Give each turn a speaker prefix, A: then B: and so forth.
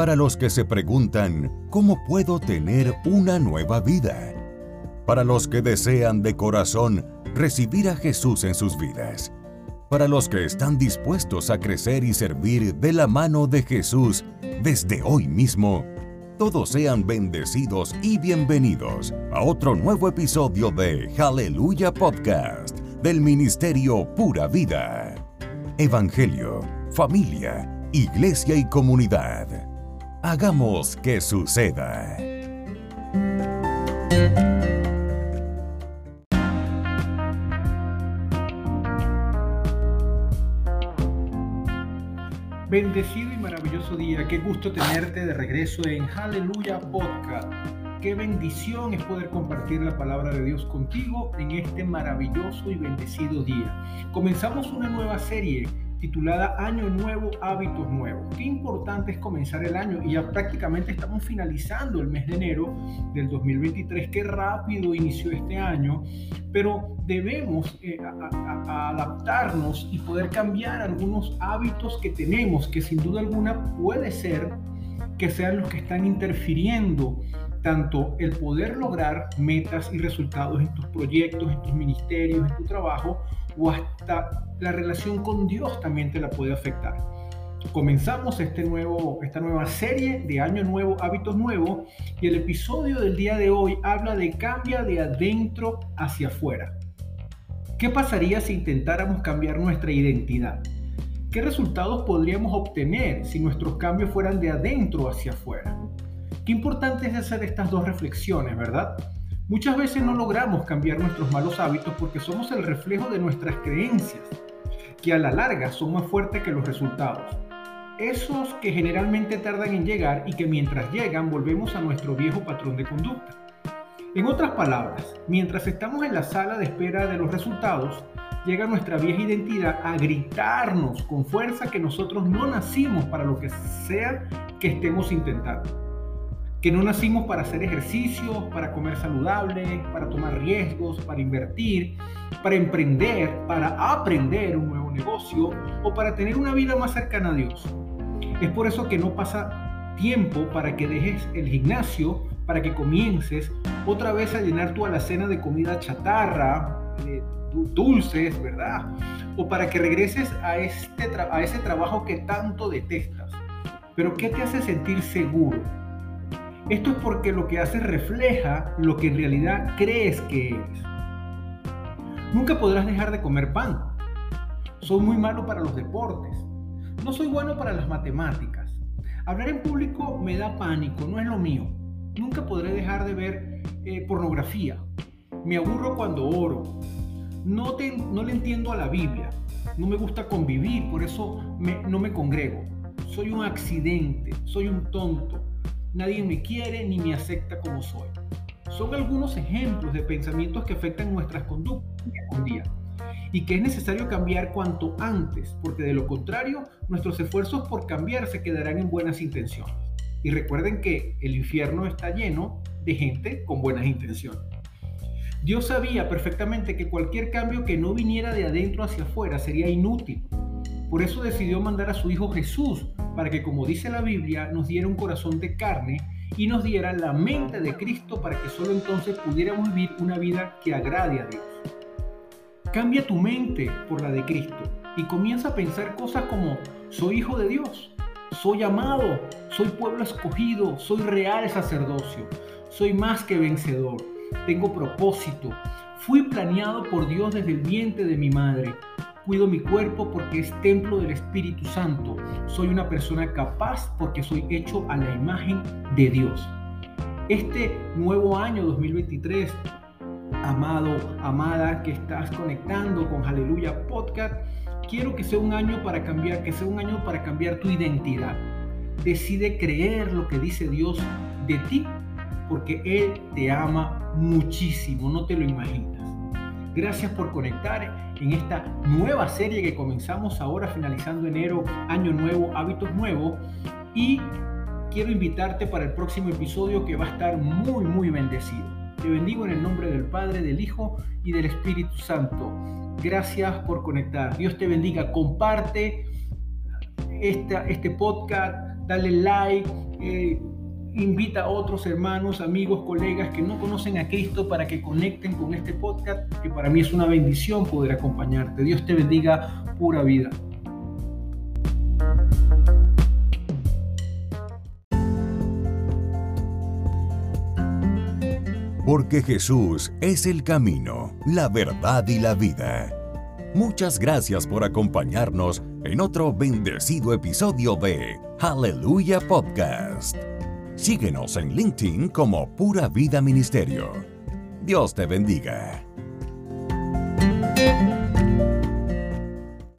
A: para los que se preguntan, ¿cómo puedo tener una nueva vida? Para los que desean de corazón recibir a Jesús en sus vidas. Para los que están dispuestos a crecer y servir de la mano de Jesús desde hoy mismo. Todos sean bendecidos y bienvenidos a otro nuevo episodio de Aleluya Podcast del Ministerio Pura Vida. Evangelio, familia, iglesia y comunidad. Hagamos que suceda.
B: Bendecido y maravilloso día. Qué gusto tenerte de regreso en Aleluya Podcast. Qué bendición es poder compartir la palabra de Dios contigo en este maravilloso y bendecido día. Comenzamos una nueva serie titulada Año Nuevo, Hábitos Nuevos. Qué importante es comenzar el año y ya prácticamente estamos finalizando el mes de enero del 2023. Qué rápido inició este año, pero debemos eh, adaptarnos y poder cambiar algunos hábitos que tenemos que sin duda alguna puede ser que sean los que están interfiriendo tanto el poder lograr metas y resultados en tus proyectos, en tus ministerios, en tu trabajo, o hasta la relación con Dios también te la puede afectar. Comenzamos este nuevo, esta nueva serie de Año Nuevo, Hábitos Nuevos, y el episodio del día de hoy habla de cambia de adentro hacia afuera. ¿Qué pasaría si intentáramos cambiar nuestra identidad? ¿Qué resultados podríamos obtener si nuestros cambios fueran de adentro hacia afuera? Qué importante es hacer estas dos reflexiones, ¿verdad? Muchas veces no logramos cambiar nuestros malos hábitos porque somos el reflejo de nuestras creencias, que a la larga son más fuertes que los resultados. Esos que generalmente tardan en llegar y que mientras llegan volvemos a nuestro viejo patrón de conducta. En otras palabras, mientras estamos en la sala de espera de los resultados, llega nuestra vieja identidad a gritarnos con fuerza que nosotros no nacimos para lo que sea que estemos intentando que no nacimos para hacer ejercicios, para comer saludable, para tomar riesgos, para invertir, para emprender, para aprender un nuevo negocio o para tener una vida más cercana a Dios. Es por eso que no pasa tiempo para que dejes el gimnasio, para que comiences otra vez a llenar tu alacena de comida chatarra, de dulces, ¿verdad? O para que regreses a, este a ese trabajo que tanto detestas. Pero ¿qué te hace sentir seguro? Esto es porque lo que haces refleja lo que en realidad crees que eres. Nunca podrás dejar de comer pan. Soy muy malo para los deportes. No soy bueno para las matemáticas. Hablar en público me da pánico, no es lo mío. Nunca podré dejar de ver eh, pornografía. Me aburro cuando oro. No, no le entiendo a la Biblia. No me gusta convivir, por eso no me congrego. Soy un accidente, soy un tonto nadie me quiere ni me acepta como soy. Son algunos ejemplos de pensamientos que afectan nuestras conductas día día y que es necesario cambiar cuanto antes, porque de lo contrario nuestros esfuerzos por cambiar se quedarán en buenas intenciones. Y recuerden que el infierno está lleno de gente con buenas intenciones. Dios sabía perfectamente que cualquier cambio que no viniera de adentro hacia afuera sería inútil. Por eso decidió mandar a su Hijo Jesús para que, como dice la Biblia, nos diera un corazón de carne y nos diera la mente de Cristo para que solo entonces pudiéramos vivir una vida que agrade a Dios. Cambia tu mente por la de Cristo y comienza a pensar cosas como soy hijo de Dios, soy amado, soy pueblo escogido, soy real sacerdocio, soy más que vencedor, tengo propósito, fui planeado por Dios desde el vientre de mi madre, Cuido mi cuerpo porque es templo del Espíritu Santo. Soy una persona capaz porque soy hecho a la imagen de Dios. Este nuevo año 2023, amado, amada, que estás conectando con Aleluya Podcast, quiero que sea un año para cambiar, que sea un año para cambiar tu identidad. Decide creer lo que dice Dios de ti, porque Él te ama muchísimo, no te lo imaginas. Gracias por conectar en esta nueva serie que comenzamos ahora finalizando enero, año nuevo, hábitos nuevos. Y quiero invitarte para el próximo episodio que va a estar muy, muy bendecido. Te bendigo en el nombre del Padre, del Hijo y del Espíritu Santo. Gracias por conectar. Dios te bendiga. Comparte esta, este podcast, dale like, Eh, invita a otros hermanos, amigos, colegas que no conocen a Cristo para que conecten con este podcast, que para mí es una bendición poder acompañarte. Dios te bendiga pura vida.
A: Porque Jesús es el camino, la verdad y la vida. Muchas gracias por acompañarnos en otro bendecido episodio de Hallelujah Podcast. Síguenos en LinkedIn como Pura Vida Ministerio. Dios te bendiga.